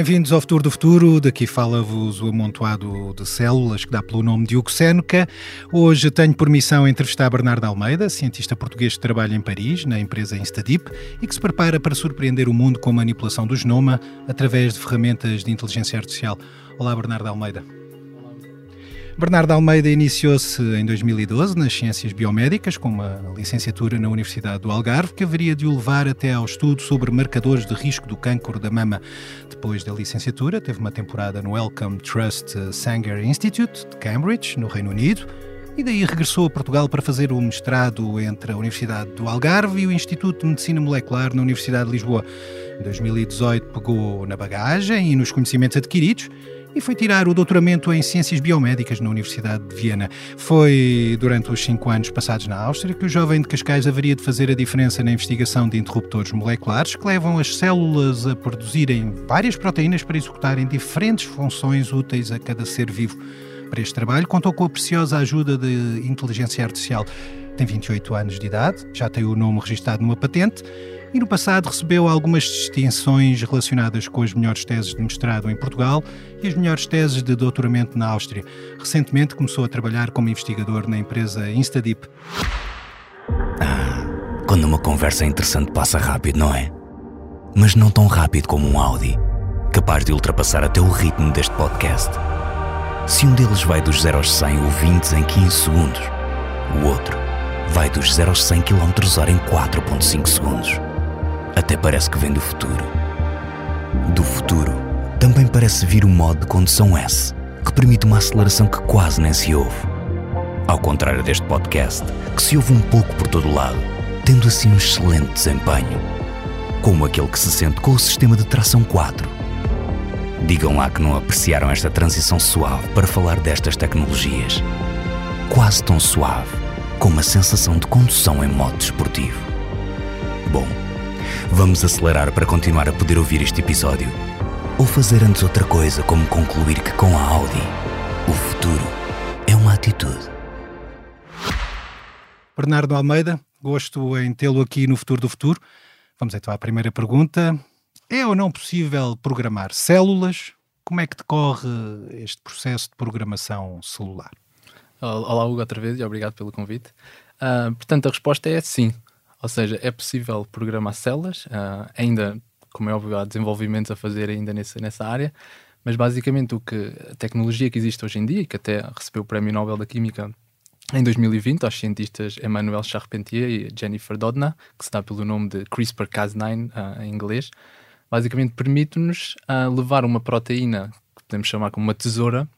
bem-vindos ao Futuro do Futuro. Daqui fala-vos o amontoado de células que dá pelo nome de Hugo Seneca. Hoje tenho por missão entrevistar Bernardo Almeida, cientista português que trabalha em Paris, na empresa Instadip, e que se prepara para surpreender o mundo com manipulação do genoma através de ferramentas de inteligência artificial. Olá, Bernardo Almeida. Bernardo Almeida iniciou-se em 2012 nas ciências biomédicas, com uma licenciatura na Universidade do Algarve, que haveria de o levar até ao estudo sobre marcadores de risco do cancro da mama. Depois da licenciatura, teve uma temporada no Wellcome Trust Sanger Institute, de Cambridge, no Reino Unido, e daí regressou a Portugal para fazer o mestrado entre a Universidade do Algarve e o Instituto de Medicina Molecular na Universidade de Lisboa. Em 2018 pegou na bagagem e nos conhecimentos adquiridos e foi tirar o doutoramento em Ciências Biomédicas na Universidade de Viena. Foi durante os cinco anos passados na Áustria que o jovem de Cascais haveria de fazer a diferença na investigação de interruptores moleculares que levam as células a produzirem várias proteínas para executarem diferentes funções úteis a cada ser vivo. Para este trabalho, contou com a preciosa ajuda de inteligência artificial. Tem 28 anos de idade, já tem o nome registado numa patente e no passado recebeu algumas distinções relacionadas com as melhores teses de mestrado em Portugal e as melhores teses de doutoramento na Áustria. Recentemente começou a trabalhar como investigador na empresa Instadip. Ah, quando uma conversa interessante passa rápido, não é? Mas não tão rápido como um Audi, capaz de ultrapassar até o ritmo deste podcast. Se um deles vai dos 0 aos 100 ouvintes em 15 segundos, o outro vai dos 0 aos 100 km h em 4.5 segundos até parece que vem do futuro. Do futuro, também parece vir o modo de condução S, que permite uma aceleração que quase nem se ouve. Ao contrário deste podcast, que se ouve um pouco por todo lado, tendo assim um excelente desempenho. Como aquele que se sente com o sistema de tração 4. Digam lá que não apreciaram esta transição suave para falar destas tecnologias. Quase tão suave, com uma sensação de condução em modo desportivo. Bom, Vamos acelerar para continuar a poder ouvir este episódio? Ou fazer antes outra coisa, como concluir que com a Audi, o futuro é uma atitude? Bernardo Almeida, gosto em tê-lo aqui no Futuro do Futuro. Vamos então à primeira pergunta. É ou não possível programar células? Como é que decorre este processo de programação celular? Olá, Hugo, outra vez e obrigado pelo convite. Uh, portanto, a resposta é sim. Ou seja, é possível programar células, uh, ainda, como é óbvio, há desenvolvimentos a fazer ainda nessa, nessa área, mas basicamente o que a tecnologia que existe hoje em dia, que até recebeu o Prémio Nobel da Química em 2020 aos cientistas Emmanuel Charpentier e Jennifer Doudna, que se dá pelo nome de CRISPR-Cas9 uh, em inglês, basicamente permite-nos uh, levar uma proteína, que podemos chamar como uma tesoura,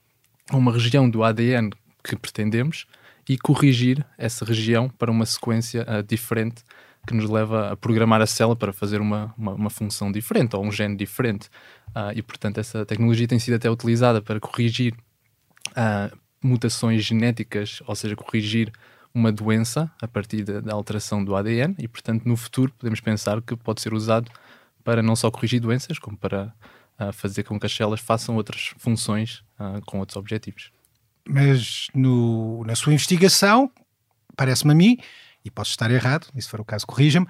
a uma região do ADN que pretendemos, e corrigir essa região para uma sequência uh, diferente que nos leva a programar a célula para fazer uma, uma, uma função diferente ou um gene diferente. Uh, e, portanto, essa tecnologia tem sido até utilizada para corrigir uh, mutações genéticas, ou seja, corrigir uma doença a partir da, da, alteração do ADN e, portanto, no futuro podemos pensar que pode ser usado para não só corrigir doenças, como para uh, fazer com que as células façam outras funções com outros objetivos mas no, na sua investigação, parece-me a mim, e posso estar errado, e se for o caso, corrija-me,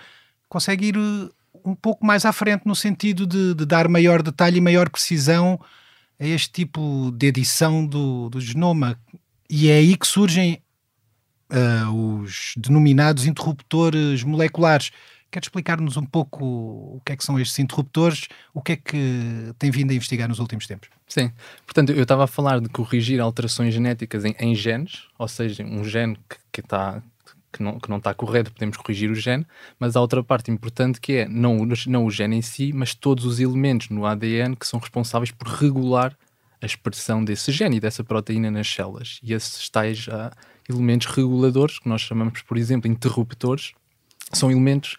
consegue ir eh, um pouco mais à frente no sentido de, de, dar maior detalhe e maior precisão a este tipo de edição do, do genoma. E é aí que surgem uh, os denominados interruptores moleculares. Quer explicar-nos um pouco o que é que são estes interruptores, o que é que tem vindo a investigar nos últimos tempos? Sim, portanto, eu estava a falar de corrigir alterações genéticas em, em genes, ou seja, um gene que, que, está, que, não, que não está correto, podemos corrigir o gene, mas há outra parte importante que é não, não o gene em si, mas todos os elementos no ADN que são responsáveis por regular a expressão desse gene e dessa proteína nas células. E esses tais uh, elementos reguladores, que nós chamamos, por exemplo, interruptores, são elementos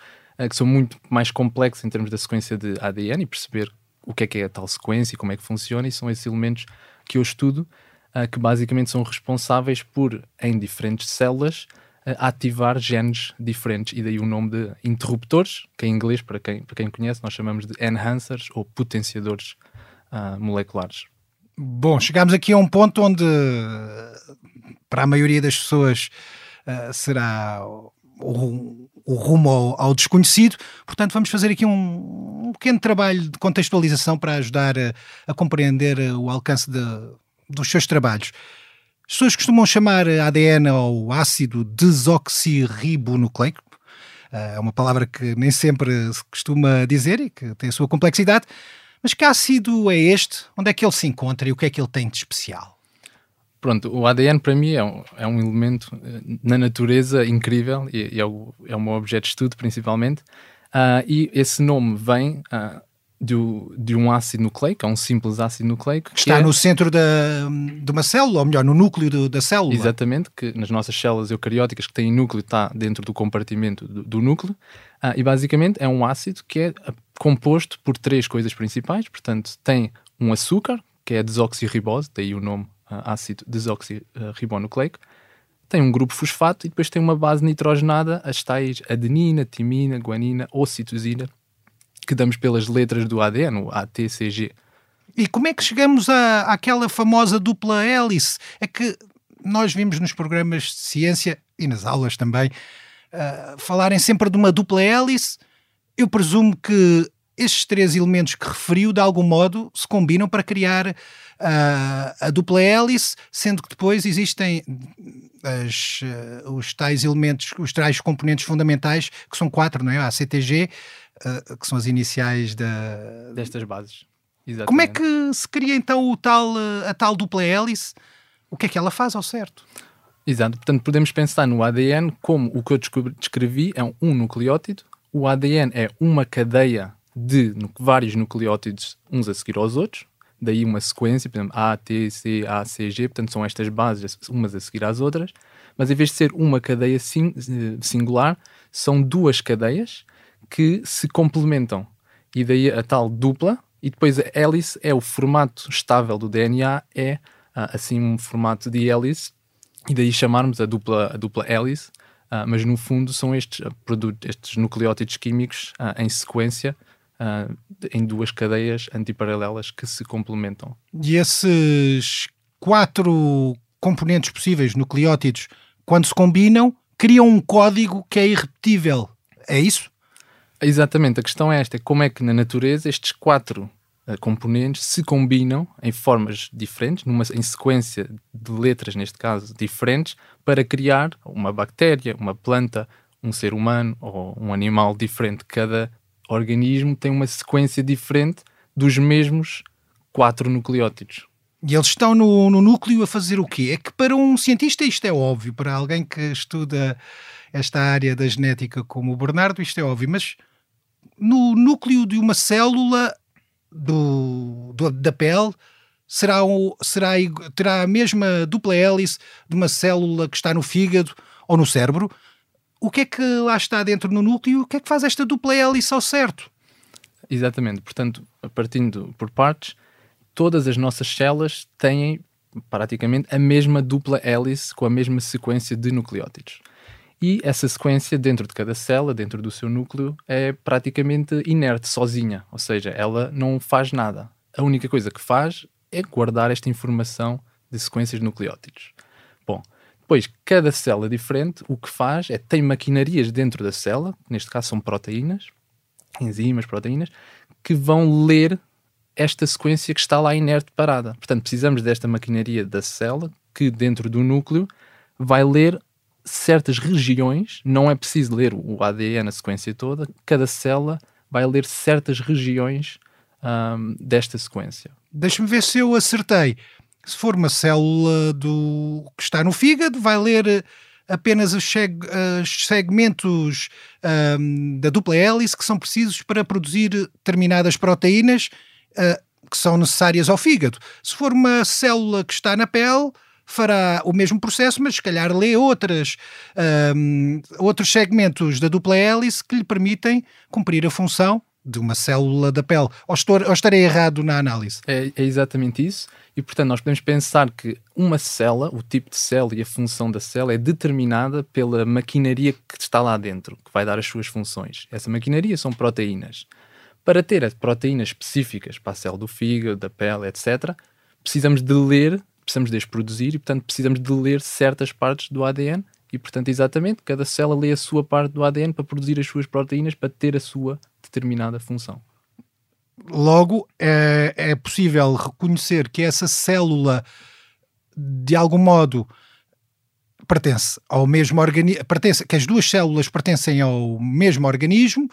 que são muito mais complexos em termos da sequência de ADN e perceber o que é que é a tal sequência e como é que funciona, e são esses elementos que eu estudo, uh, que basicamente são responsáveis por, em diferentes células, uh, ativar genes diferentes, e daí o nome de interruptores, que em inglês, para quem, para quem conhece, nós chamamos de enhancers ou potenciadores uh, moleculares. Bom, chegamos aqui a um ponto onde, para a maioria das pessoas, será um, o rumo ao, ao, desconhecido. Portanto, vamos fazer aqui um, um pequeno trabalho de contextualização para ajudar a, a compreender o alcance de, dos seus trabalhos. As pessoas costumam chamar ADN ao ácido desoxirribonucleico. É uma palavra que nem sempre se costuma dizer e que tem a sua complexidade. Mas que ácido é este? Onde é que ele se encontra e o que é que ele tem de especial? Pronto, o ADN para mim é um, é um elemento eh, na natureza incrível e, e é, o, é o meu objeto de estudo principalmente. Uh, e esse nome vem uh, do, de um ácido nucleico, é um simples ácido nucleico. Que está é... no centro da, de uma célula, ou melhor, no núcleo do, da célula. Exatamente, que nas nossas células eucarióticas que têm núcleo está dentro do compartimento do, do núcleo. Ah, e basicamente é um ácido que é composto por três coisas principais. Portanto, tem um açúcar, que é a desoxirribose, daí o nome ácido desoxirribonucleico. Tem um grupo fosfato e depois tem uma base nitrogenada, as tais adenina, timina, guanina ou citosina que damos pelas letras do ADN, o ATCG. E como é que chegamos à, àquela famosa dupla hélice? É que nós vimos nos programas de ciência e nas aulas também uh, falarem sempre de uma dupla hélice. Eu presumo que estes três elementos que referiu, de algum modo, se combinam para criar uh, a dupla hélice, sendo que depois existem as, uh, os tais elementos, os tais componentes fundamentais, que são quatro, não é? A CTG, uh, que são as iniciais da... destas bases. Exatamente. Como é que se cria então o tal, a tal dupla hélice? O que é que ela faz ao certo? Exato, portanto podemos pensar no ADN como o que eu descrevi é um nucleótido. O ADN é uma cadeia de vários nucleótidos uns a seguir aos outros, daí uma sequência, por exemplo, A, T, C, A, C, G, portanto são estas bases umas a seguir às outras, mas em vez de ser uma cadeia eh, singular, são duas cadeias que se complementam. E daí a tal dupla, e depois a hélice é o formato estável do DNA, é ah, assim um formato de hélice, e daí chamarmos a dupla, a dupla hélice, uh, mas no fundo são estes, uh, estes nucleótidos químicos em sequência, em duas cadeias antiparalelas que se complementam. E esses quatro componentes possíveis, nucleótidos, quando se combinam, criam um código que é irrepetível. É isso? Exatamente, a questão é esta: como é que na natureza estes quatro uh, componentes se combinam em formas diferentes, numa, em sequência de letras, neste caso, diferentes, para criar uma bactéria, uma planta, um ser humano ou um animal diferente. Cada organismo tem uma sequência diferente dos mesmos quatro nucleótidos. E eles estão no, no, núcleo a fazer o quê? É que para um cientista isto é óbvio, para alguém que estuda esta área da genética como o Bernardo, isto é óbvio, mas no núcleo de uma célula do, do da pele será, o, será, terá a mesma dupla hélice de uma célula que está no fígado ou no cérebro. O que é que lá está dentro no núcleo? O que é que faz esta dupla hélice ao certo? Exatamente. Portanto, partindo por partes, todas as nossas células têm praticamente a mesma dupla hélice com a mesma sequência de nucleótidos. E essa sequência, dentro de cada célula, dentro do seu núcleo, é praticamente inerte, sozinha. Ou seja, ela não faz nada. A única coisa que faz é guardar esta informação de sequências de nucleótidos. Bom, depois, cada célula diferente, o que faz é tem maquinarias dentro da célula, neste caso são proteínas, enzimas, proteínas, que vão ler esta sequência que está lá inerte parada. Portanto, precisamos desta maquinaria da célula que dentro do núcleo vai ler certas regiões, não é preciso ler o ADN, a sequência toda, cada célula vai ler certas regiões um, desta sequência. Deixa-me ver se eu acertei. Se for uma célula do que está no fígado, vai ler eh, apenas os, segmentos um, da dupla hélice que são precisos para produzir determinadas proteínas uh, que são necessárias ao fígado. Se for uma célula que está na pele, fará o mesmo processo, mas se calhar lê outras, um, outros segmentos da dupla hélice que lhe permitem cumprir a função de uma célula da pele. Ou, estou, ou estarei errado na análise? É, é, exatamente isso. E, portanto, nós podemos pensar que uma célula, o tipo de célula e a função da célula é determinada pela maquinaria que está lá dentro, que vai dar as suas funções. Essa maquinaria são proteínas. Para ter as proteínas específicas para a célula do fígado, da pele, etc., precisamos de ler precisamos de as produzir e, portanto, precisamos de ler certas partes do ADN e, portanto, exatamente, cada célula lê a sua parte do ADN para produzir as suas proteínas para ter a sua determinada função. Logo, é, é possível reconhecer que essa célula, de algum modo, pertence ao mesmo organismo, pertence, que as duas células pertencem ao mesmo organismo,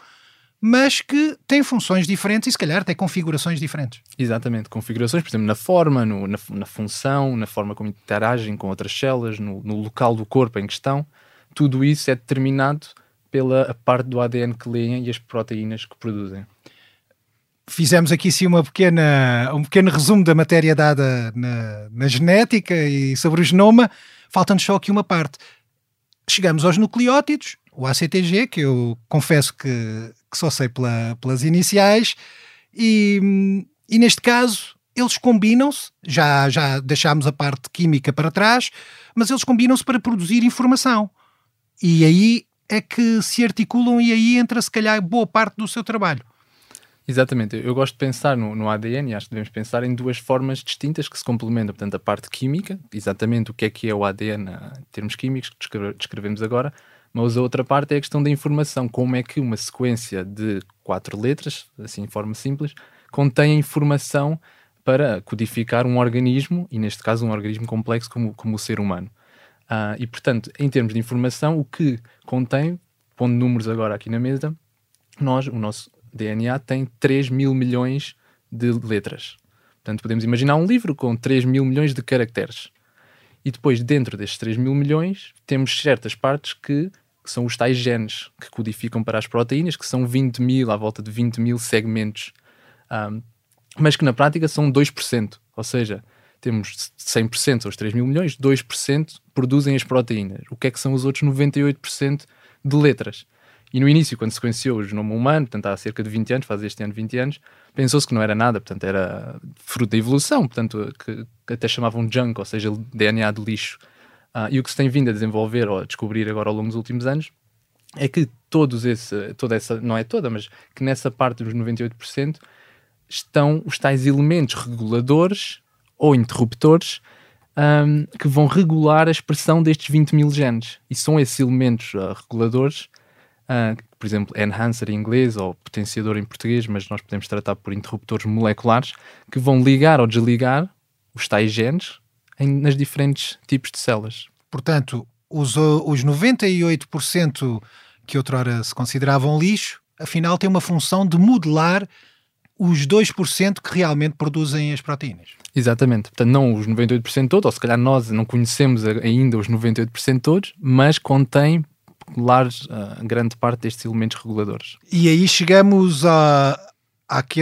mas que têm funções diferentes e se calhar têm configurações diferentes. Exatamente, configurações, por exemplo, na forma, no, na, na, função, na forma como interagem com outras células, no, no, local do corpo em questão, tudo isso é determinado pela parte do ADN que leem e as proteínas que produzem. Fizemos aqui sim uma pequena, um pequeno resumo da matéria dada na, na genética e sobre o genoma. Falta-nos só aqui uma parte. Chegamos aos nucleótidos, o ACTG, que eu confesso que, que só sei pela, pelas iniciais, e, e neste caso eles combinam-se, já, já deixámos a parte química para trás, mas eles combinam-se para produzir informação. E aí é que se articulam e aí entra se calhar boa parte do seu trabalho. Exatamente, eu gosto de pensar no, no, ADN e acho que devemos pensar em duas formas distintas que se complementam. Portanto, a parte química, exatamente o que é que é o ADN em termos químicos, que descrevemos agora, mas a outra parte é a questão da informação, como é que uma sequência de quatro letras, assim de forma simples, contém informação para codificar um organismo, e neste caso um organismo complexo como, como o ser humano. Uh, e portanto, em termos de informação, o que contém, pondo números agora aqui na mesa, nós, o nosso DNA tem 3 mil milhões de letras. Portanto, podemos imaginar um livro com 3 mil milhões de caracteres. E depois, dentro destes 3 mil milhões, temos certas partes que, que, são os tais genes que codificam para as proteínas, que são 20 mil, à volta de 20 mil segmentos. Um, mas que na prática são 2%. Ou seja, temos 100%, ou os 3 mil milhões, 2% produzem as proteínas. O que é que são os outros 98% de letras? E no início, quando sequenciou o genoma humano, portanto há cerca de 20 anos, faz este ano 20 anos, pensou-se que não era nada, portanto era fruto da evolução, portanto que, que até chamavam junk, ou seja, DNA de lixo. Uh, e o que se tem vindo a desenvolver ou a descobrir agora ao longo dos últimos anos é que todos esse, toda essa, não é toda, mas que nessa parte dos 98% estão os tais elementos reguladores ou interruptores um, que vão regular a expressão destes 20 mil genes. E são esses elementos uh, reguladores uh, por exemplo, enhancer em inglês ou potenciador em português, mas nós podemos tratar por interruptores moleculares que vão ligar ou desligar os tais genes em, nas diferentes tipos de células. Portanto, os, os 98% que outrora se consideravam lixo, afinal têm uma função de modelar os 2% que realmente produzem as proteínas. Exatamente. Portanto, não os 98% todos, ou se calhar nós não conhecemos ainda os 98% todos, mas contém regulares uh, grande parte destes elementos reguladores. E aí chegamos a,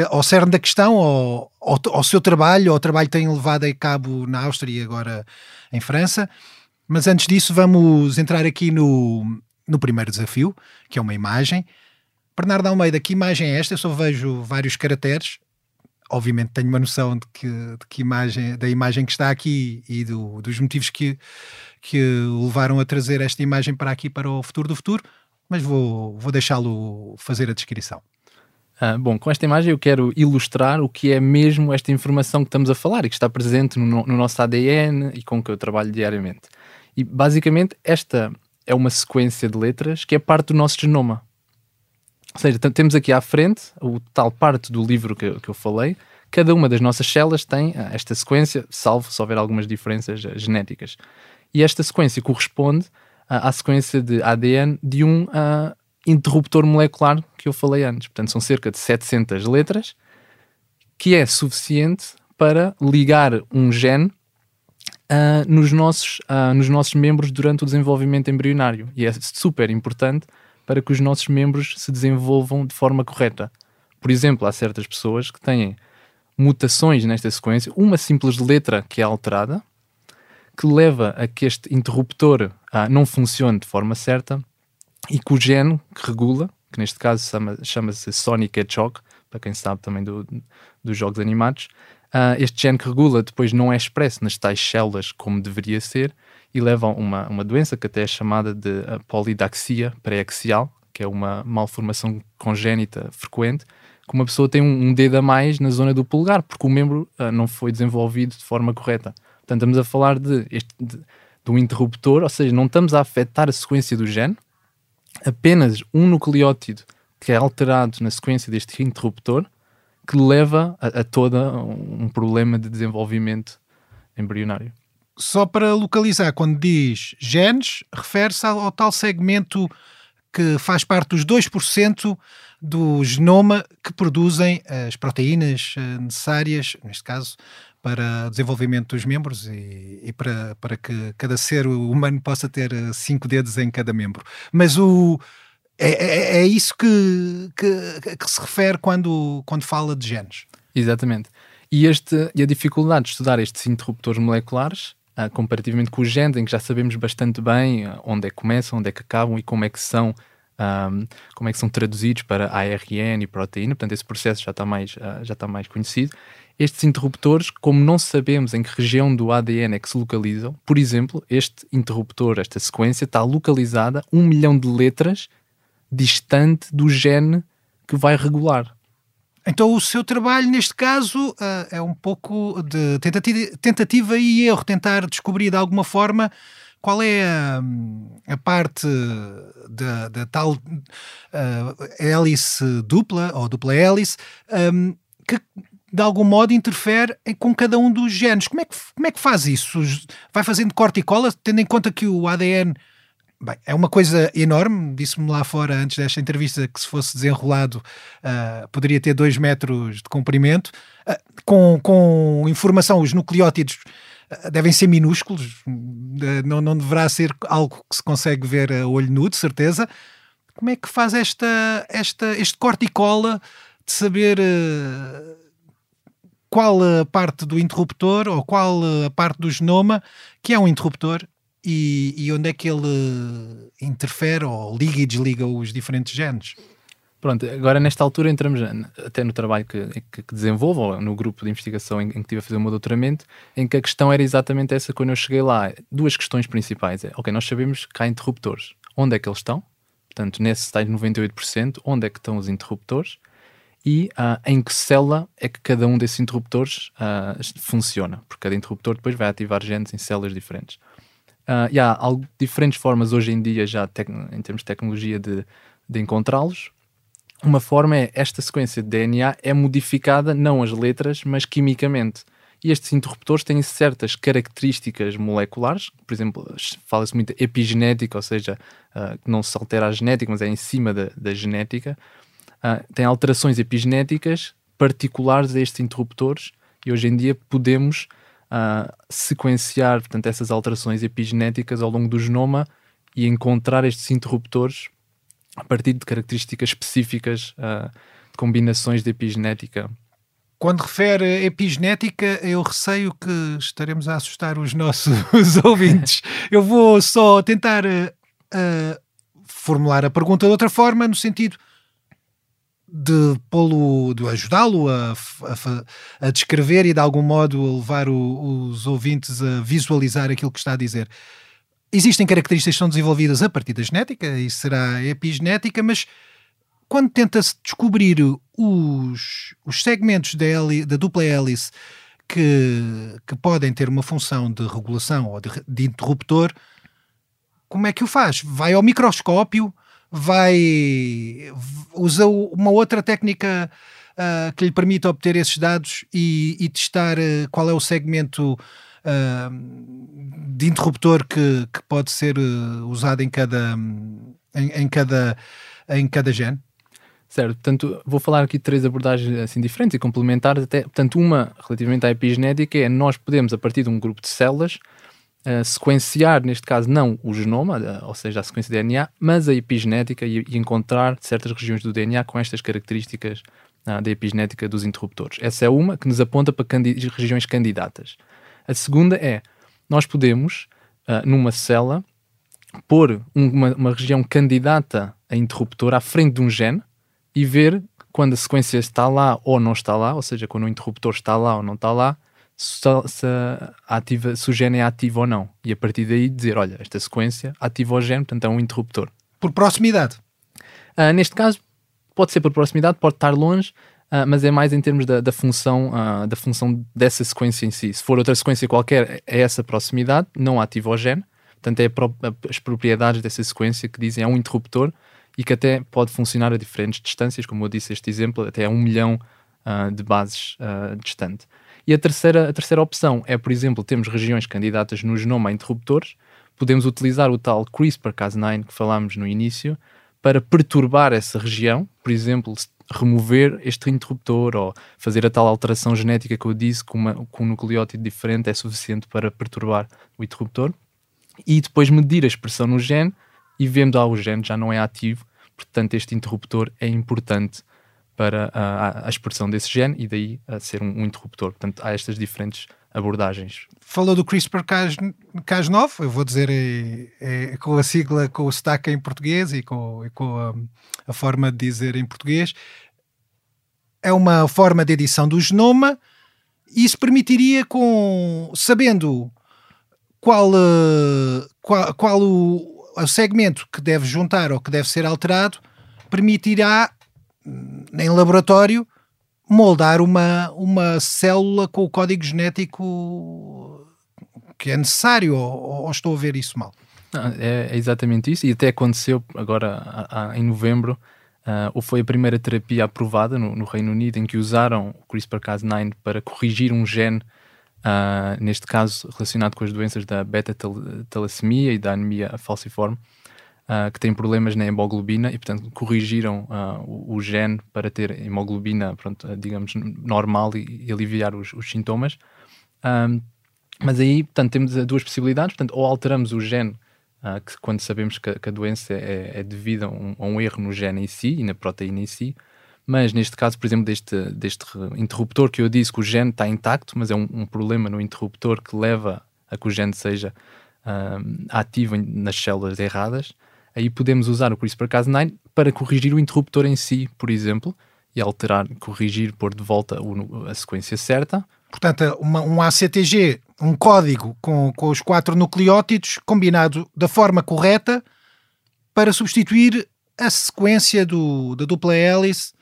ao cerne da questão, ao, ao, ao, seu trabalho, ao trabalho que tem levado a cabo na Áustria e agora em França. Mas antes disso, vamos entrar aqui no, no primeiro desafio, que é uma imagem. Bernardo Almeida, que imagem é esta? Eu só vejo vários caracteres. Obviamente tenho uma noção de que, de que imagem, da imagem que está aqui e do, dos motivos que, que levaram a trazer esta imagem para aqui, para o futuro do futuro, mas vou, vou deixá-lo fazer a descrição. Ah, bom, com esta imagem eu quero ilustrar o que é mesmo esta informação que estamos a falar e que está presente no, no nosso ADN e com que eu trabalho diariamente. E basicamente esta é uma sequência de letras que é parte do nosso genoma. Ou seja, temos aqui à frente o tal parte do livro que, que eu falei. Cada uma das nossas células tem ah, esta sequência, salvo se houver algumas diferenças ah, genéticas. E esta sequência corresponde à, à sequência de ADN de um uh, interruptor molecular que eu falei antes. Portanto, são cerca de 700 letras, que é suficiente para ligar um gene uh, nos, nossos, uh, nos nossos membros durante o desenvolvimento embrionário. E é super importante para que os nossos membros se desenvolvam de forma correta. Por exemplo, há certas pessoas que têm mutações nesta sequência, uma simples letra que é alterada, que leva a que este interruptor ah, não funcione de forma certa e que o gene que regula, que neste caso chama-se chama Sonic Hedgehog, para quem sabe também do, dos jogos animados, ah, este gene que regula depois não é expresso nas tais células como deveria ser e leva a uma, uma doença que até é chamada de ah, polidaxia pré-axial, que é uma malformação congénita frequente, que uma pessoa tem um, um, dedo a mais na zona do polegar, porque o membro uh, não foi desenvolvido de forma correta. Portanto, estamos a falar de, este, de do interruptor, ou seja, não estamos a afetar a sequência do gene, apenas um nucleótido que é alterado na sequência deste interruptor que leva a, a todo um problema de desenvolvimento embrionário. Só para localizar, quando diz genes, refere-se ao, ao, tal segmento que faz parte dos 2% do genoma que produzem as proteínas eh, necessárias, neste caso, para desenvolvimento dos membros e, e, para, para que cada ser humano possa ter eh, cinco dedos em cada membro. Mas o, é, é, é isso que, que, que, se refere quando, quando fala de genes. Exatamente. E, este, e a dificuldade de estudar estes interruptores moleculares, uh, comparativamente com os genes, em que já sabemos bastante bem uh, onde é que começam, onde é que acabam e como é que são um, como é que são traduzidos para ARN e proteína, portanto esse processo já está mais, uh, já está mais conhecido. Estes interruptores, como não sabemos em que região do ADN é que se localizam, por exemplo, este interruptor, esta sequência, está localizada um milhão de letras distante do gene que vai regular. Então o seu trabalho, neste caso, uh, é um pouco de tentativa, tentativa e erro, tentar descobrir de alguma forma qual é a, a parte da, da tal uh, hélice dupla ou dupla hélice um, que de algum modo interfere com cada um dos genes. Como é que, como é que faz isso? Vai fazendo corte e cola, tendo em conta que o ADN Bem, é uma coisa enorme, disse-me lá fora antes desta entrevista que se fosse desenrolado uh, poderia ter 2 metros de comprimento. Uh, com, com informação, os nucleótidos devem ser minúsculos, não, não deverá ser algo que se consegue ver a olho nu, de certeza. Como é que faz esta, esta, este corte e cola de saber qual a parte do interruptor ou qual a parte do genoma que é um interruptor e, e onde é que ele interfere ou liga e desliga os diferentes genes? Pronto, agora nesta altura entramos até no trabalho que, que, que desenvolvo, ou no grupo de investigação em, em, que estive a fazer o meu doutoramento, em que a questão era exatamente essa quando eu cheguei lá. Duas questões principais. É, ok, nós sabemos que há interruptores. Onde é que eles estão? Portanto, nesse tais 98%, onde é que estão os interruptores? E uh, em que célula é que cada um desses interruptores uh, funciona? Porque cada interruptor depois vai ativar genes em células diferentes. Uh, e há algo, diferentes formas hoje em dia, já em termos de tecnologia, de, de encontrá-los uma forma é esta sequência de DNA é modificada não as letras, mas quimicamente. E estes interruptores têm certas características moleculares, por exemplo, fala-se muito epigenética, ou seja, que não se altera a genética, mas é em cima da genética. Uh, tem alterações epigenéticas particulares a estes interruptores e hoje em dia podemos uh, sequenciar portanto, essas alterações epigenéticas ao longo do genoma e encontrar estes interruptores a partir de características específicas, uh, de combinações de epigenética. Quando refere epigenética, eu receio que estaremos a assustar os nossos ouvintes. Eu vou só tentar uh, formular a pergunta de outra forma, no sentido de pô-lo, de ajudá-lo a, a, a, descrever e de algum modo levar o, os ouvintes a visualizar aquilo que está a dizer. Existem características que são desenvolvidas a partir da genética, e será epigenética, mas quando tenta-se descobrir os, os segmentos da, heli, da dupla hélice que, que podem ter uma função de regulação ou de, de interruptor, como é que o faz? Vai ao microscópio, vai usa uma outra técnica uh, que lhe permite obter esses dados e, e testar uh, qual é o segmento de interruptor que, que pode ser uh, usado em cada, em, em, cada, em cada gene? Certo, portanto, vou falar aqui de três abordagens assim diferentes e complementares até. Portanto, uma relativamente à epigenética é nós podemos, a partir de um grupo de células, uh, sequenciar, neste caso, não o genoma, uh, ou seja, a sequência de DNA, mas a epigenética e, e encontrar certas regiões do DNA com estas características uh, da epigenética dos interruptores. Essa é uma que nos aponta para regiões candidatas. A segunda é, nós podemos, uh, numa célula, pôr uma, uma, região candidata a interruptor à frente de um gene e ver quando a sequência está lá ou não está lá, ou seja, quando o interruptor está lá ou não está lá, se, se, ativa, se o gene é ativo ou não. E a partir daí dizer, olha, esta sequência ativa o gene, portanto é um interruptor. Por proximidade? Uh, neste caso, pode ser por proximidade, pode estar longe, Uh, mas é mais em termos da, da função, uh, da função dessa sequência em si. Se for outra sequência qualquer, é essa proximidade, não ativa o gene. Portanto, é as propriedades dessa sequência que dizem é um interruptor e que até pode funcionar a diferentes distâncias, como eu disse este exemplo, até a um milhão de bases distante. E a terceira, a terceira opção é, por exemplo, temos regiões candidatas no genoma a interruptores, podemos utilizar o tal CRISPR-Cas9 que falámos no início para perturbar essa região, por exemplo, remover este interruptor ou fazer a tal alteração genética que eu disse com, uma, com um nucleótido diferente é suficiente para perturbar o interruptor. E depois medir a expressão no gene e vendo ah, o gene já não é ativo, portanto este interruptor é importante para a, a expressão desse gene e daí ser um, um, interruptor. Portanto, há estas diferentes abordagens. Falou do CRISPR-Cas9, eu vou dizer é, é, com a sigla, com o sotaque em português e com, e com a, a, forma de dizer em português. É uma forma de edição do genoma e isso permitiria, com sabendo qual, eh, qual, qual o, o segmento que deve juntar ou que deve ser alterado, permitirá em laboratório, moldar uma, uma célula com o código genético que é necessário, ou, ou estou a ver isso mal? é, é, exatamente isso, e até aconteceu agora a, a, em novembro, uh, ou foi a primeira terapia aprovada no, no Reino Unido em que usaram o CRISPR-Cas9 para corrigir um gene, uh, neste caso relacionado com as doenças da beta-talassemia e da anemia falciforme, uh, que têm problemas na hemoglobina e, portanto, corrigiram uh, o, o, gene para ter hemoglobina, pronto, digamos, normal e, e aliviar os, os sintomas. Um, mas aí, portanto, temos duas possibilidades. Portanto, ou alteramos o gene, uh, que quando sabemos que, que a doença é, é devida a um, a um, erro no gene em si e na proteína em si, mas neste caso, por exemplo, deste, deste interruptor que eu disse que o gene está intacto, mas é um, um problema no interruptor que leva a que o gene seja uh, ativo nas células erradas, Aí podemos usar o CRISPR-Cas9 para corrigir o interruptor em si, por exemplo, e alterar, corrigir, pôr de volta a sequência certa. Portanto, uma, um ACTG, um código com, com os quatro nucleótidos combinado da forma correta para substituir a sequência do, da dupla hélice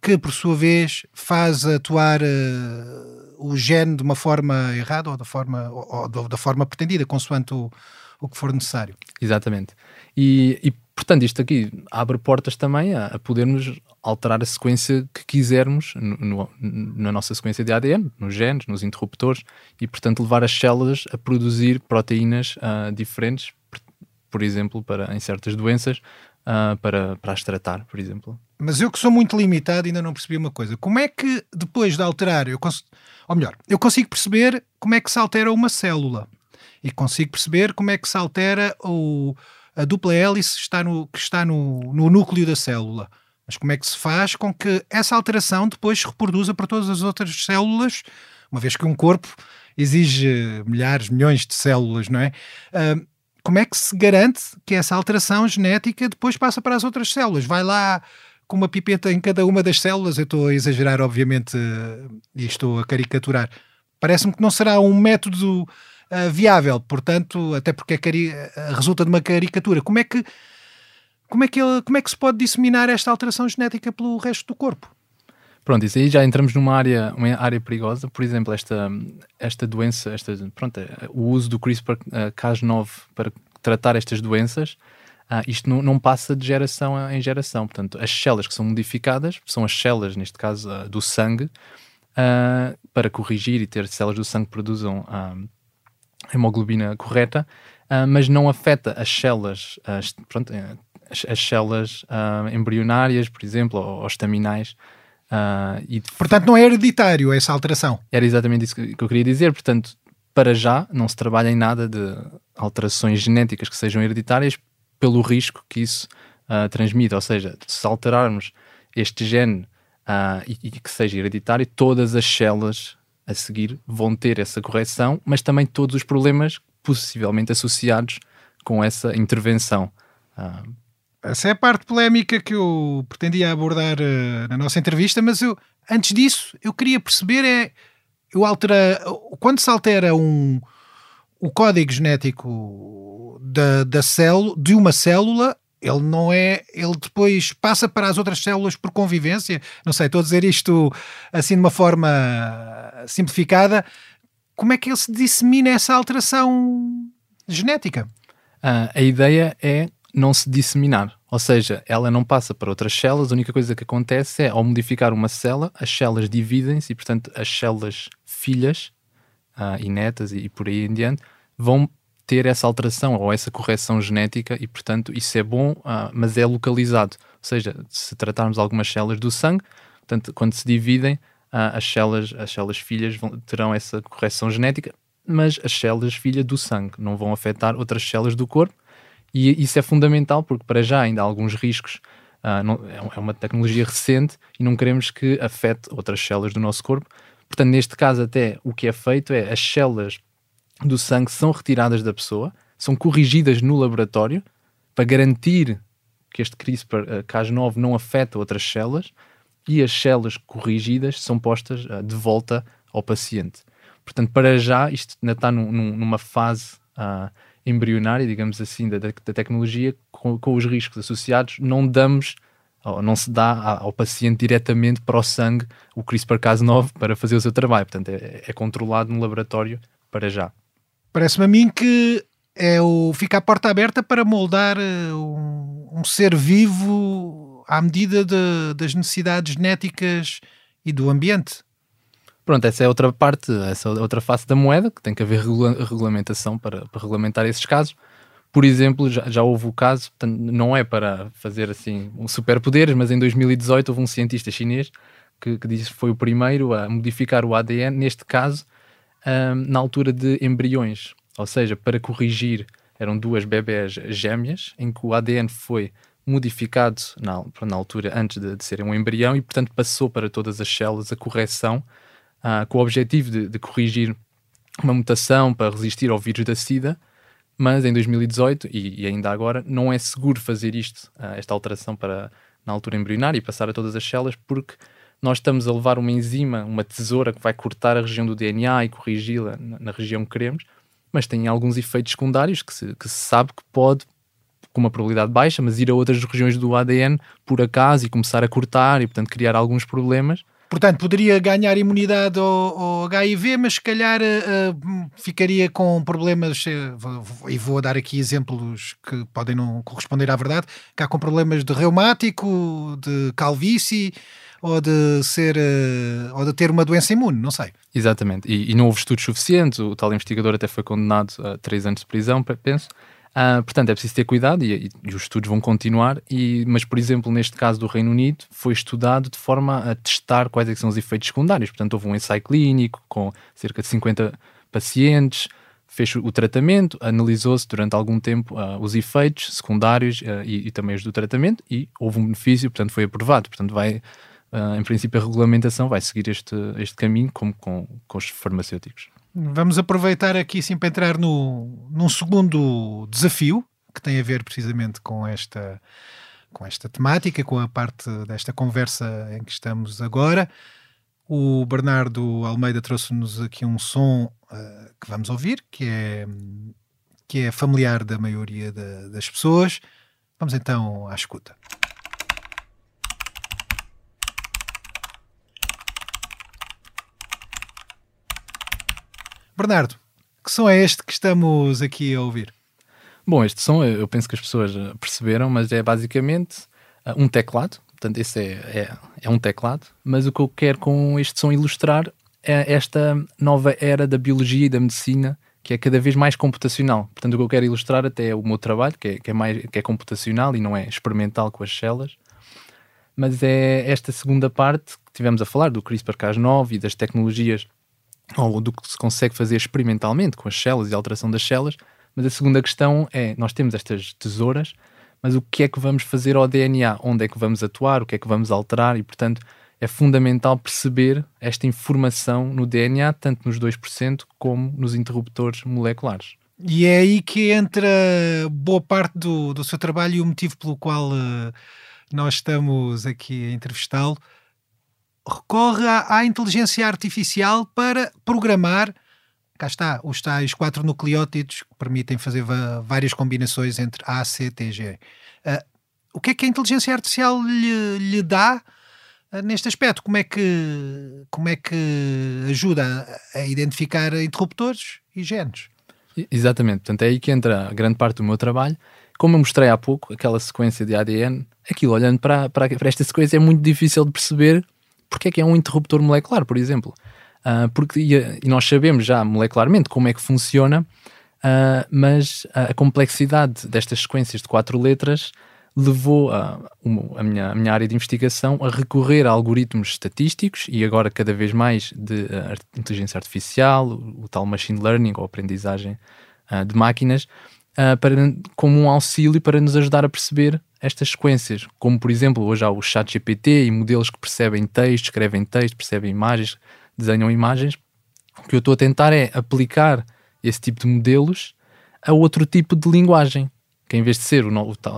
que, por sua vez, faz atuar uh, o gene de uma forma errada ou da forma, ou, ou da forma pretendida, consoante o, o que for necessário. Exatamente. E, e portanto, isto aqui abre portas também a, a, podermos alterar a sequência que quisermos no, no, na nossa sequência de ADN, nos genes, nos interruptores, e, portanto, levar as células a produzir proteínas uh, diferentes, por, por, exemplo, para, em certas doenças, uh, para, para as tratar, por exemplo. Mas eu que sou muito limitado ainda não percebi uma coisa. Como é que depois de alterar, eu ou melhor, eu consigo perceber como é que se altera uma célula e consigo perceber como é que se altera o, a dupla hélice está no, que está no, no núcleo da célula. Mas como é que se faz com que essa alteração depois se reproduza para todas as outras células, uma vez que um corpo exige milhares, milhões de células, não é? Uh, como é que se garante que essa alteração genética depois passa para as outras células? Vai lá com uma pipeta em cada uma das células? Eu estou a exagerar, obviamente, e estou a caricaturar. Parece-me que não será um método uh, viável, portanto, até porque é resulta de uma caricatura. Como é que como é que ele, como é que se pode disseminar esta alteração genética pelo resto do corpo? Pronto, isso aí já entramos numa área, uma área perigosa. Por exemplo, esta, esta doença, esta, pronto, o uso do CRISPR-Cas9 para tratar estas doenças, uh, isto não, não, passa de geração em geração. Portanto, as células que são modificadas são as células, neste caso, uh, do sangue, uh, para corrigir e ter células do sangue que produzam hemoglobina correta, uh, mas não afeta as células, as, pronto, as, as células uh, embrionárias, por exemplo, ou, ou estaminais. Uh, e, portanto, não é hereditário essa alteração. Era exatamente isso que, que eu queria dizer. Portanto, para já, não se trabalha em nada de alterações genéticas que sejam hereditárias pelo risco que isso uh, transmite. Ou seja, se alterarmos este gene uh, e, e, que seja hereditário, todas as células a seguir vão ter essa correção, mas também todos os problemas possivelmente associados com essa intervenção. Ah, essa é a parte polémica que eu pretendia abordar uh, na nossa entrevista, mas eu, antes disso, eu queria perceber é eu altera, quando se altera um, o código genético da, da célula, de uma célula, ele não é, ele depois passa para as outras células por convivência. Não sei, estou a dizer isto assim de uma forma simplificada. Como é que ele se dissemina essa alteração genética? Uh, a ideia é não se disseminar, ou seja, ela não passa para outras células. A única coisa que acontece é ao modificar uma célula, as células dividem-se e, portanto, as células filhas uh, e netas e, e por aí em diante vão ter essa alteração ou essa correção genética e, portanto, isso é bom, uh, mas é localizado. Ou seja, se tratarmos algumas células do sangue, portanto, quando se dividem, uh, as, células, as células filhas vão, terão essa correção genética, mas as células filhas do sangue não vão afetar outras células do corpo. E isso é fundamental porque, para já, ainda há alguns riscos. Uh, não, é uma tecnologia recente e não queremos que afete outras células do nosso corpo. Portanto, neste caso, até o que é feito é as células do sangue são retiradas da pessoa, são corrigidas no laboratório para garantir que este CRISPR-Cas9 não afeta outras células e as células corrigidas são postas uh, de volta ao paciente. Portanto, para já, isto ainda está num, numa fase uh, embrionária, digamos assim, da, da tecnologia, com, com, os riscos associados, não damos, não se dá ao paciente diretamente para o sangue o CRISPR-Cas9 para fazer o seu trabalho. Portanto, é, é controlado no laboratório para já. Parece-me a mim que é o fica a porta aberta para moldar uh, um, um, ser vivo à medida de, das necessidades genéticas e do ambiente. Pronto, essa é outra parte, essa é outra face da moeda, que tem que haver regula regulamentação para, para, regulamentar esses casos. Por exemplo, já, já houve o caso, não é para fazer assim um superpoderes, mas em 2018 houve um cientista chinês que, que disse que foi o primeiro a modificar o ADN, neste caso, um, na altura de embriões, ou seja, para corrigir, eram duas bebés gêmeas, em que o ADN foi modificado na, na altura antes de, de serem um embrião e, portanto, passou para todas as células a correção uh, com o objetivo de, de, corrigir uma mutação para resistir ao vírus da SIDA. Mas em 2018 e, e ainda agora não é seguro fazer isto, uh, esta alteração para na altura embrionária e passar a todas as células, porque nós estamos a levar uma enzima, uma tesoura que vai cortar a região do DNA e corrigi-la na, na, região que queremos, mas tem alguns efeitos secundários que se, que se sabe que pode, com uma probabilidade baixa, mas ir a outras regiões do ADN por acaso e começar a cortar e, portanto, criar alguns problemas. Portanto, poderia ganhar imunidade ao, ao HIV, mas se calhar uh, ficaria com problemas, uh, e vou dar aqui exemplos que podem não corresponder à verdade, cá com problemas de reumático, de calvície, ou de ser uh, ou de ter uma doença imune, não sei. Exatamente, e, e, não houve estudos suficientes, o tal investigador até foi condenado a três anos de prisão, penso. Uh, portanto, é preciso ter cuidado e, e, os estudos vão continuar, e, mas, por exemplo, neste caso do Reino Unido, foi estudado de forma a testar quais é são os efeitos secundários. Portanto, houve um ensaio clínico com cerca de 50 pacientes, fez o tratamento, analisou-se durante algum tempo uh, os efeitos secundários uh, e, e, também os do tratamento, e houve um benefício, portanto, foi aprovado. Portanto, vai uh, em princípio, a regulamentação vai seguir este, este caminho, como com, com os farmacêuticos. Vamos aproveitar aqui sim para entrar no, num segundo desafio que tem a ver precisamente com esta, com esta temática, com a parte desta conversa em que estamos agora. O Bernardo Almeida trouxe-nos aqui um som uh, que vamos ouvir, que é, que é familiar da maioria da, das pessoas. Vamos então à escuta. Bernardo, que som é este que estamos aqui a ouvir? Bom, este som eu penso que as pessoas eh, perceberam, mas é basicamente uh, um teclado. Portanto, esse é, é, é, um teclado. Mas o que eu quero com este som ilustrar é esta nova era da biologia e da medicina que é cada vez mais computacional. Portanto, o que eu quero ilustrar até é o meu trabalho, que é, que é, mais, que é computacional e não é experimental com as células. Mas é esta segunda parte que tivemos a falar do CRISPR-Cas9 e das tecnologias ou do que se consegue fazer experimentalmente com as células e a alteração das células. Mas a segunda questão é: nós temos estas tesouras, mas o que é que vamos fazer ao DNA? Onde é que vamos atuar? O que é que vamos alterar? E, portanto, é fundamental perceber esta informação no DNA, tanto nos 2% como nos interruptores moleculares. E é aí que entra boa parte do, do seu trabalho e o motivo pelo qual uh, nós estamos aqui a entrevistá-lo recorre à, à, inteligência artificial para programar, cá está, os tais quatro nucleótidos que permitem fazer várias combinações entre A, C, T, G. Uh, o que é que a inteligência artificial lhe, lhe dá neste aspecto? Como é que, como é que ajuda a, a identificar interruptores e genes? Exatamente, portanto é aí que entra a grande parte do meu trabalho. Como eu mostrei há pouco, aquela sequência de ADN, aquilo olhando para, para, para esta sequência é muito difícil de perceber porque é que é um interruptor molecular, por exemplo. Uh, porque, e, nós sabemos já molecularmente como é que funciona, uh, mas a complexidade destas sequências de quatro letras levou a, a, minha, a minha área de investigação a recorrer a algoritmos estatísticos e agora cada vez mais de uh, inteligência artificial, o, o, tal machine learning ou aprendizagem uh, de máquinas, uh, para, como um auxílio para nos ajudar a perceber estas sequências, como por exemplo hoje há o chat GPT e modelos que percebem texto, escrevem texto, percebem imagens, desenham imagens. O que eu estou a tentar é aplicar esse tipo de modelos a outro tipo de linguagem, que em vez de ser o,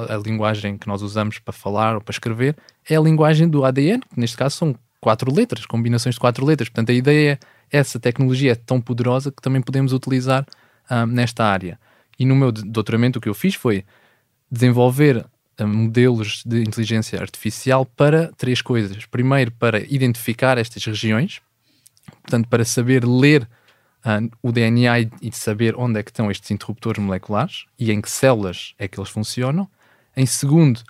a linguagem que nós usamos para falar ou para escrever, é a linguagem do ADN, que neste caso são quatro letras, combinações de quatro letras. Portanto, a ideia é essa tecnologia é tão poderosa que também podemos utilizar uh, nesta área. E no meu doutoramento o que eu fiz foi desenvolver uh, modelos de inteligência artificial para três coisas. Primeiro, para identificar estas regiões, portanto, para saber ler uh, o DNA e saber onde é que estão estes interruptores moleculares e em que células é que eles funcionam. Em segundo,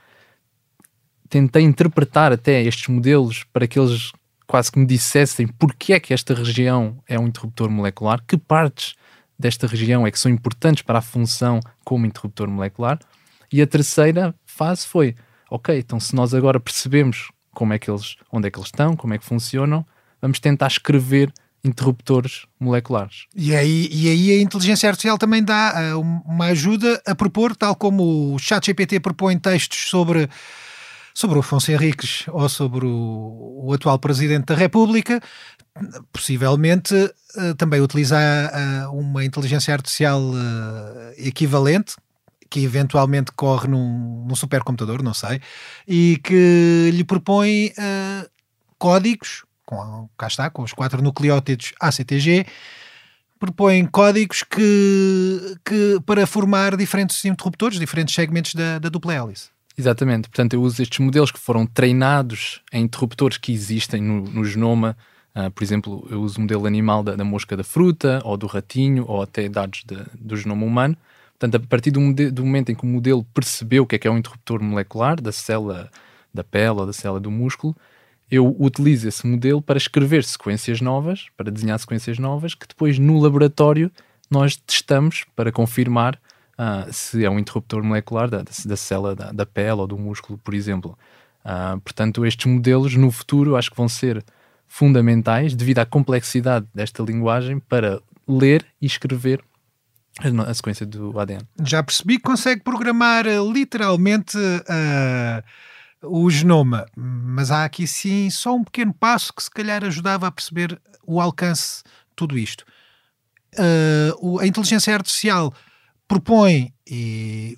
tentei interpretar até estes modelos para que eles quase que me dissessem porque é que esta região é um interruptor molecular, que partes desta região é que são importantes para a função como interruptor molecular. E a terceira fase foi, ok, então se nós agora percebemos como é que eles, onde é que eles estão, como é que funcionam, vamos tentar escrever interruptores moleculares. E aí, e aí a inteligência artificial também dá uh, uma ajuda a propor, tal como o ChatGPT propõe textos sobre, sobre o Afonso Henriques ou sobre o, o atual Presidente da República, possivelmente uh, também utilizar uh, uma inteligência artificial equivalente, que eventualmente corre num, num supercomputador, não sei, e que lhe propõe códigos com, cá está, com os quatro nucleótidos ACTG, propõem códigos que, que, para formar diferentes interruptores, diferentes segmentos da, da dupla hélice. Exatamente, portanto eu uso estes modelos que foram treinados em interruptores que existem no, no genoma, uh, por exemplo, eu uso o modelo animal da, da, mosca da fruta, ou do ratinho, ou até dados de, do genoma humano. Portanto, a partir do, do, momento em que o modelo percebeu o que é que é um interruptor molecular da célula da pele ou da célula do músculo, eu utilizo esse modelo para escrever sequências novas, para desenhar sequências novas, que depois no laboratório nós testamos para confirmar uh, se é um interruptor molecular da, da célula da, da, pele ou do músculo, por exemplo. Uh, portanto, estes modelos no futuro acho que vão ser fundamentais devido à complexidade desta linguagem para ler e escrever a, sequência do ADN. Já percebi que consegue programar uh, literalmente uh, o genoma, mas há aqui sim só um pequeno passo que se calhar ajudava a perceber o alcance de tudo isto. Uh, a inteligência artificial propõe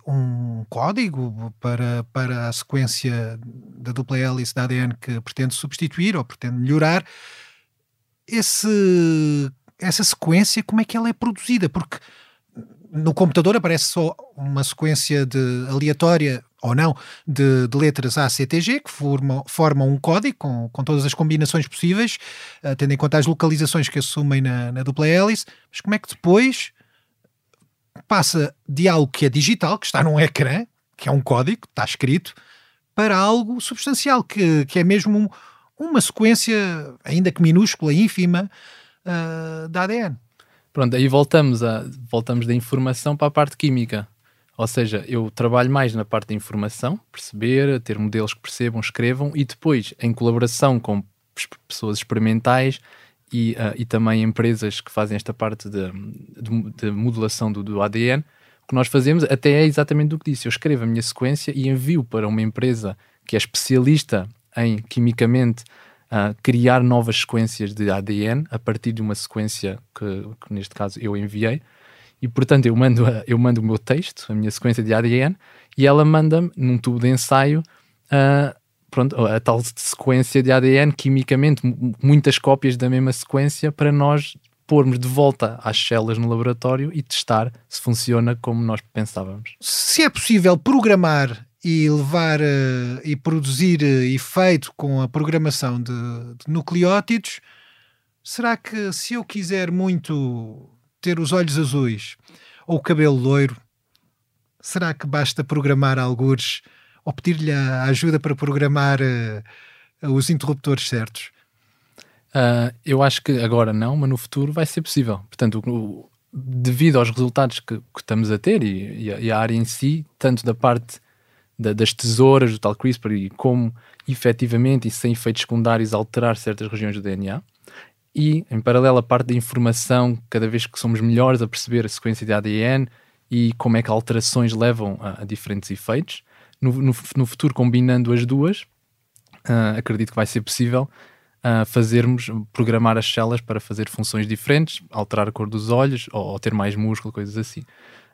um código para, para a sequência da dupla hélice da ADN que pretende substituir ou pretende melhorar. Esse, essa sequência, como é que ela é produzida? Porque no computador aparece só uma sequência de aleatória ou não de, de letras ACTG que formam, formam um código com, com todas as combinações possíveis, uh, tendo em conta as localizações que assumem na, na dupla hélice, mas como é que depois passa de algo que é digital, que está num ecrã, que é um código, está escrito, para algo substancial, que, que é mesmo um, uma sequência, ainda que minúscula, ínfima, uh, da ADN. Pronto, aí voltamos, a, voltamos da informação para a parte química. Ou seja, eu trabalho mais na parte da informação, perceber, ter modelos que percebam, escrevam e depois, em colaboração com pessoas experimentais e, uh, e também empresas que fazem esta parte de, de, de modulação do, do, ADN, o que nós fazemos até é exatamente o que disse. Eu escrevo a minha sequência e envio para uma empresa que é especialista em quimicamente uh, criar novas sequências de ADN a partir de uma sequência que, que, neste caso eu enviei. E portanto eu mando, a, eu mando o meu texto, a minha sequência de ADN, e ela manda-me num tubo de ensaio uh, pronto, a tal sequência de ADN, quimicamente, muitas cópias da mesma sequência para nós pormos de volta às células no laboratório e testar se funciona como nós pensávamos. Se é possível programar e levar uh, e produzir uh, efeito com a programação de, de, nucleótidos, será que se eu quiser muito ter os olhos azuis ou o cabelo loiro, será que basta programar algures ou pedir-lhe a ajuda para programar uh, os interruptores certos? eu acho que agora não, mas no futuro vai ser possível. Portanto, o, devido aos resultados que, que estamos a ter e, e, a, e, a, área em si, tanto da parte da, das tesouras do tal CRISPR e como efetivamente e sem efeitos secundários alterar certas regiões do DNA. E, em paralelo, a parte da informação, cada vez que somos melhores a perceber a sequência de ADN e como é que alterações levam a, a diferentes efeitos. No, no, no, futuro, combinando as duas, uh, acredito que vai ser possível uh, fazermos, programar as células para fazer funções diferentes, alterar a cor dos olhos ou, ou ter mais músculo, coisas assim.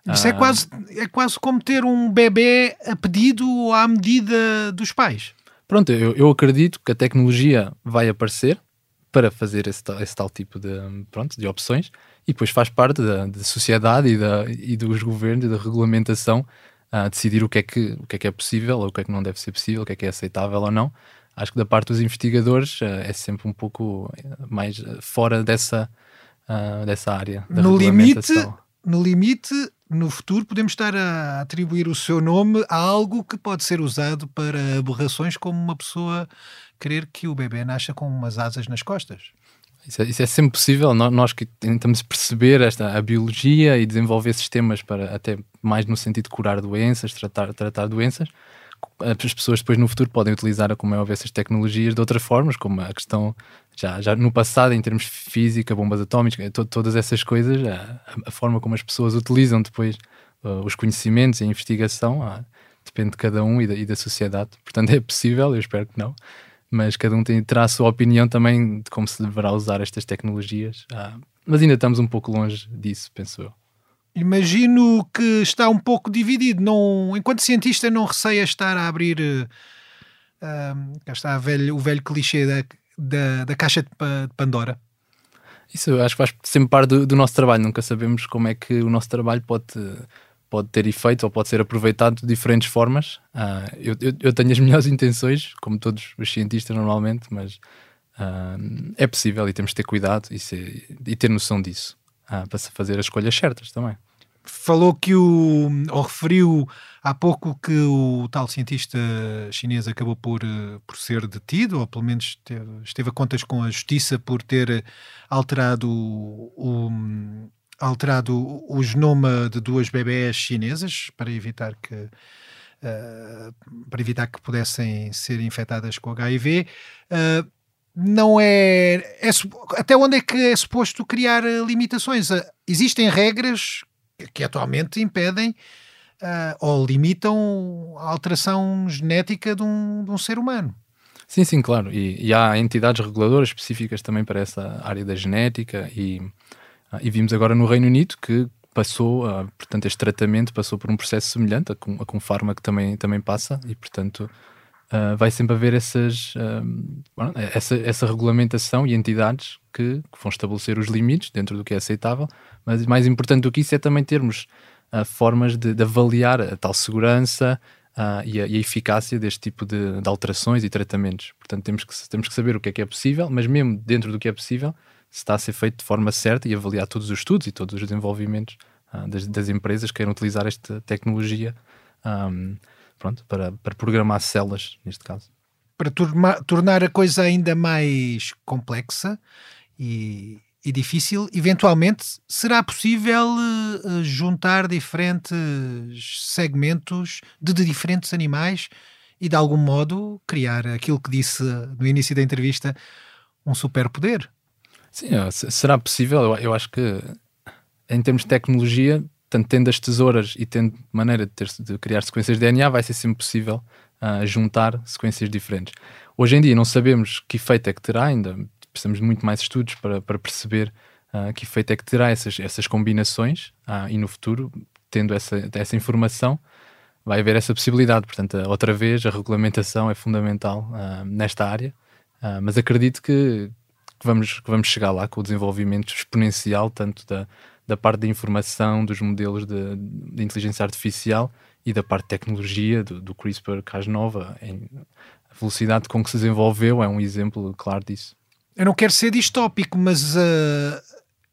Isso é, ah. quase, é quase como ter um bebê a pedido ou à medida dos pais. Pronto, eu, eu acredito que a tecnologia vai aparecer para fazer esse, esse tal tipo de, pronto, de opções e depois faz parte da, da sociedade e, da, e dos governos e da regulamentação a decidir o que, é que, o que é que é possível ou o que é que não deve ser possível, o que é que é aceitável ou não. Acho que da parte dos investigadores uh, é sempre um pouco mais fora dessa, uh, dessa área. no limite, no limite, no futuro podemos estar a atribuir o seu nome a algo que pode ser usado para aberrações, como uma pessoa querer que o bebê nasça com umas asas nas costas. Isso é, isso é sempre possível. Nós, que tentamos perceber esta, a biologia e desenvolver sistemas para até mais no sentido de curar doenças, tratar, tratar doenças, as pessoas depois no futuro podem utilizar, como é óbvio, essas tecnologias de outras formas, como a questão já, já no passado, em termos de física, bombas atómicas, to, todas essas coisas, a, a, forma como as pessoas utilizam depois uh, os conhecimentos e a investigação uh, depende de cada um e da, e da, sociedade. Portanto, é possível, eu espero que não, mas cada um tem, terá a sua opinião também de como se deverá usar estas tecnologias. Uh, mas ainda estamos um pouco longe disso, penso eu. Imagino que está um pouco dividido. Não, enquanto cientista, não receia estar a abrir. Uh, cá está velho, o velho clichê da, da, da caixa de Pandora. Isso eu acho que faz sempre parte do, do, nosso trabalho. Nunca sabemos como é que o nosso trabalho pode, pode ter efeito ou pode ser aproveitado de diferentes formas. Uh, eu, eu, eu, tenho as melhores intenções, como todos os cientistas normalmente, mas uh, é possível e temos de ter cuidado e, ser, e ter noção disso ah, para fazer as escolhas certas também. Falou que o. ou referiu há pouco que o tal cientista chinês acabou por, eh, por ser detido, ou pelo menos teve, esteve a contas com a justiça por ter alterado o, alterado o genoma de duas bebés chinesas para evitar que uh, para evitar que pudessem ser infectadas com HIV. Uh, não é, é, até onde é que é suposto criar limitações? Eh, existem regras que atualmente impedem uh, ou limitam a alteração genética de um, de um ser humano. Sim, sim, claro. E, e, há entidades reguladoras específicas também para essa área da genética e, e vimos agora no Reino Unido que passou, uh, portanto, este tratamento passou por um processo semelhante a com, a com fármaco também, também passa e, portanto, uh, vai sempre haver essas, essa, essa regulamentação e entidades que, que, vão estabelecer os limites dentro do que é aceitável, mas mais importante do que isso é também termos formas de, de, avaliar a tal segurança e a, e, a, eficácia deste tipo de, de, alterações e tratamentos. Portanto, temos que, temos que saber o que é que é possível, mas mesmo dentro do que é possível, está a ser feito de forma certa e avaliar todos os estudos e todos os desenvolvimentos das, das, empresas que queiram utilizar esta tecnologia. Um, pronto, para, para programar células, neste caso. Para torma, tornar a coisa ainda mais complexa e, e difícil, eventualmente será possível uh, juntar diferentes segmentos de, de, diferentes animais e de algum modo criar aquilo que disse no início da entrevista, um superpoder. Sim, será possível. Eu, acho que em termos de tecnologia Portanto, tendo as tesouras e tendo maneira de, ter, de criar sequências de DNA, vai ser sempre possível uh, juntar sequências diferentes. Hoje em dia não sabemos que efeito é que terá, ainda precisamos de muito mais estudos para, para perceber uh, que efeito é que terá essas, essas combinações uh, e no futuro, tendo essa, essa informação, vai haver essa possibilidade. Portanto, outra vez, a regulamentação é fundamental nesta área, mas acredito que, que, vamos, que vamos chegar lá com o desenvolvimento exponencial, tanto da, da parte da informação, dos modelos de, de inteligência artificial e da parte de tecnologia do, do CRISPR-Cas9. A velocidade com que se desenvolveu é um exemplo claro disso. Eu não quero ser distópico, mas uh,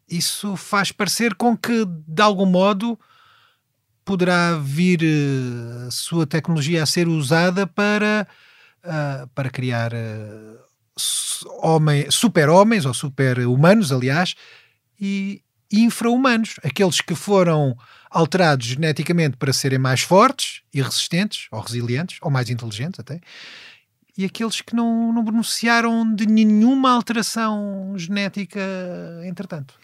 isso faz parecer com que, de algum modo, poderá vir uh, a sua tecnologia a ser usada para, uh, para criar homem, super-homens ou super-humanos, aliás, e infra-humanos, aqueles que foram alterados geneticamente para serem mais fortes e resistentes, ou resilientes, ou mais inteligentes até, e aqueles que não, não beneficiaram de nenhuma alteração genética entretanto.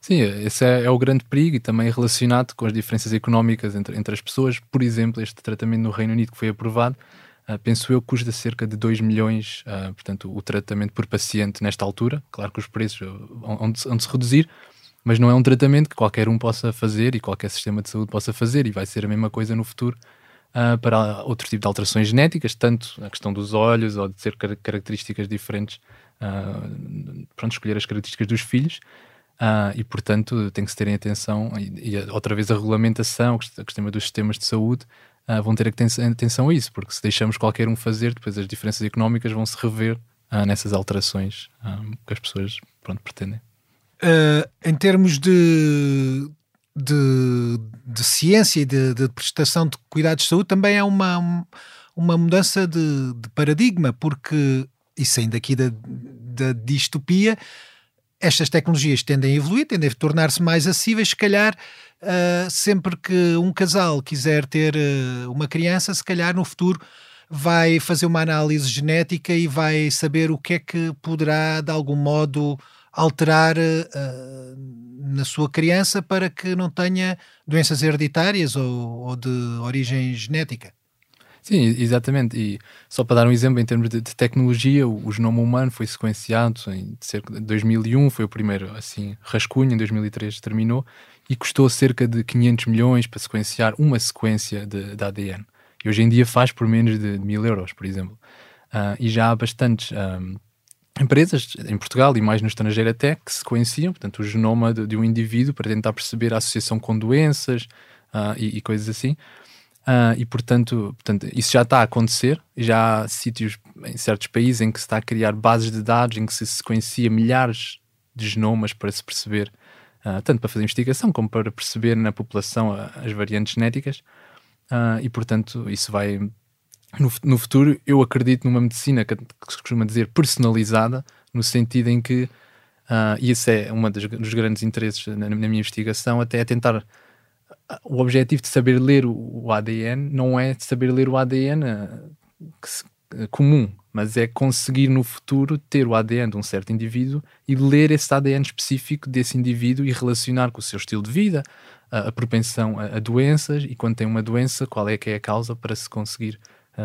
Sim, esse é, é, o grande perigo e também relacionado com as diferenças económicas entre, entre as pessoas. Por exemplo, este tratamento no Reino Unido que foi aprovado, uh, penso eu, custa cerca de 2 milhões, uh, portanto, o tratamento por paciente nesta altura. Claro que os preços vão, vão se reduzir, mas não é um tratamento que qualquer um possa fazer e qualquer sistema de saúde possa fazer e vai ser a mesma coisa no futuro uh, para outro tipo de alterações genéticas, tanto a questão dos olhos ou de ter car características diferentes, uh, pronto, escolher as características dos filhos. Uh, e portanto tem que se terem atenção e, e, outra vez a regulamentação, a questão dos sistemas de saúde uh, vão ter atenção a isso, porque se deixamos qualquer um fazer, depois as diferenças económicas vão se rever uh, nessas alterações que as pessoas pronto, pretendem. em termos de, de, de ciência e de, de, prestação de cuidados de saúde também é uma, uma mudança de, de paradigma, porque, e saindo aqui da, da distopia, estas tecnologias tendem a evoluir, tendem a tornar-se mais acessíveis, se calhar uh, sempre que um casal quiser ter uh, uma criança, se calhar no futuro vai fazer uma análise genética e vai saber o que é que poderá de algum modo alterar uh, na sua criança para que não tenha doenças hereditárias ou, ou de origem genética. Sim, exatamente. E só para dar um exemplo, em termos de, de tecnologia, o, o, genoma humano foi sequenciado em cerca de 2001, foi o primeiro assim rascunho, em 2003 terminou, e custou cerca de 500 milhões para sequenciar uma sequência de, de ADN. E hoje em dia faz por menos de mil euros, por exemplo. Uh, e já há bastantes um, empresas em Portugal e mais no estrangeiro até que sequenciam, portanto, o genoma de, de um indivíduo para tentar perceber a associação com doenças uh, e, e, coisas assim. Uh, e portanto, portanto, isso já está a acontecer. Já há sítios em certos países em que se está a criar bases de dados em que se sequencia milhares de genomas para se perceber, uh, tanto para fazer investigação como para perceber na população as variantes genéticas. e portanto, isso vai no, no futuro, eu acredito numa medicina que, que, se costuma dizer personalizada, no sentido em que, uh, e esse é um dos, grandes interesses na, na, minha investigação, até é tentar. O objetivo de saber ler o, ADN não é saber ler o ADN uh, uh, comum, mas é conseguir no futuro ter o ADN de um certo indivíduo e ler esse ADN específico desse indivíduo e relacionar com o seu estilo de vida, a propensão a, a doenças e quando tem uma doença, qual é que é a causa para se conseguir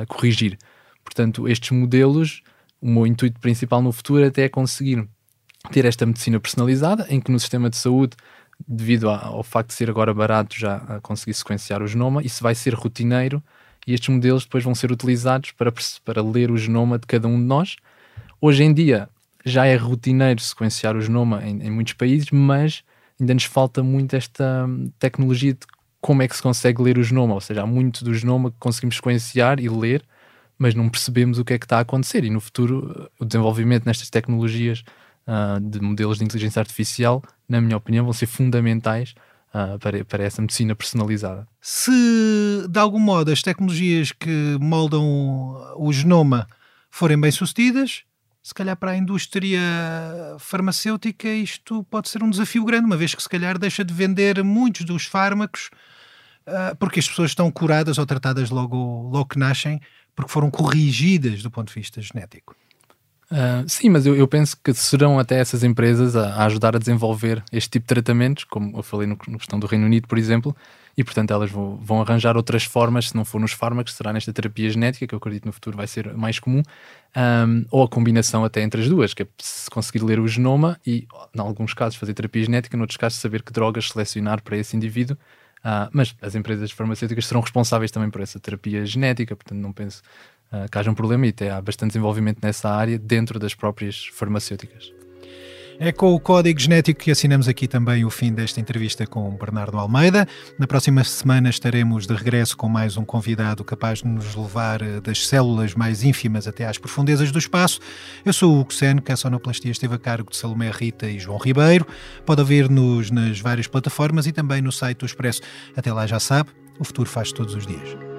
corrigir. Portanto, estes modelos, o meu intuito principal no futuro até é conseguir ter esta medicina personalizada, em que no sistema de saúde, devido ao facto de ser agora barato já a conseguir sequenciar o genoma, isso vai ser rotineiro e estes modelos depois vão ser utilizados para, para ler o genoma de cada um de nós. Hoje em dia já é rotineiro sequenciar o genoma em, em muitos países, mas ainda nos falta muito esta hum, tecnologia de como é que se consegue ler o genoma, ou seja, há muito do genoma que conseguimos sequenciar e ler, mas não percebemos o que é que está a acontecer. E no futuro, o desenvolvimento nestas tecnologias uh, de modelos de inteligência artificial, na minha opinião, vão ser fundamentais uh, para, para essa medicina personalizada. Se de algum modo as tecnologias que moldam o genoma forem bem sucedidas, se calhar para a indústria farmacêutica isto pode ser um desafio grande, uma vez que se calhar deixa de vender muitos dos fármacos uh, porque as pessoas estão curadas ou tratadas logo, logo que nascem porque foram corrigidas do ponto de vista genético. Uh, sim, mas eu, eu, penso que serão até essas empresas a, a, ajudar a desenvolver este tipo de tratamentos, como eu falei no, questão do Reino Unido, por exemplo, e portanto elas vão, vão, arranjar outras formas, se não for nos fármacos, será nesta terapia genética, que eu acredito no futuro vai ser mais comum, um, ou a combinação até entre as duas, que é se conseguir ler o genoma e, em alguns casos, fazer terapia genética, noutros casos, saber que drogas selecionar para esse indivíduo. Uh, mas as empresas farmacêuticas serão responsáveis também por essa terapia genética, portanto não penso uh, que haja um problema e até há bastante desenvolvimento nessa área dentro das próprias farmacêuticas. É com o código genético que assinamos aqui também o fim desta entrevista com Bernardo Almeida. Na próxima semana estaremos de regresso com mais um convidado capaz de nos levar eh, das células mais ínfimas até às profundezas do espaço. Eu sou o Hugo que a sonoplastia esteve a cargo de Salomé Rita e João Ribeiro. Pode ouvir-nos nas várias plataformas e também no site do Expresso. Até lá já sabe, o futuro faz todos os dias.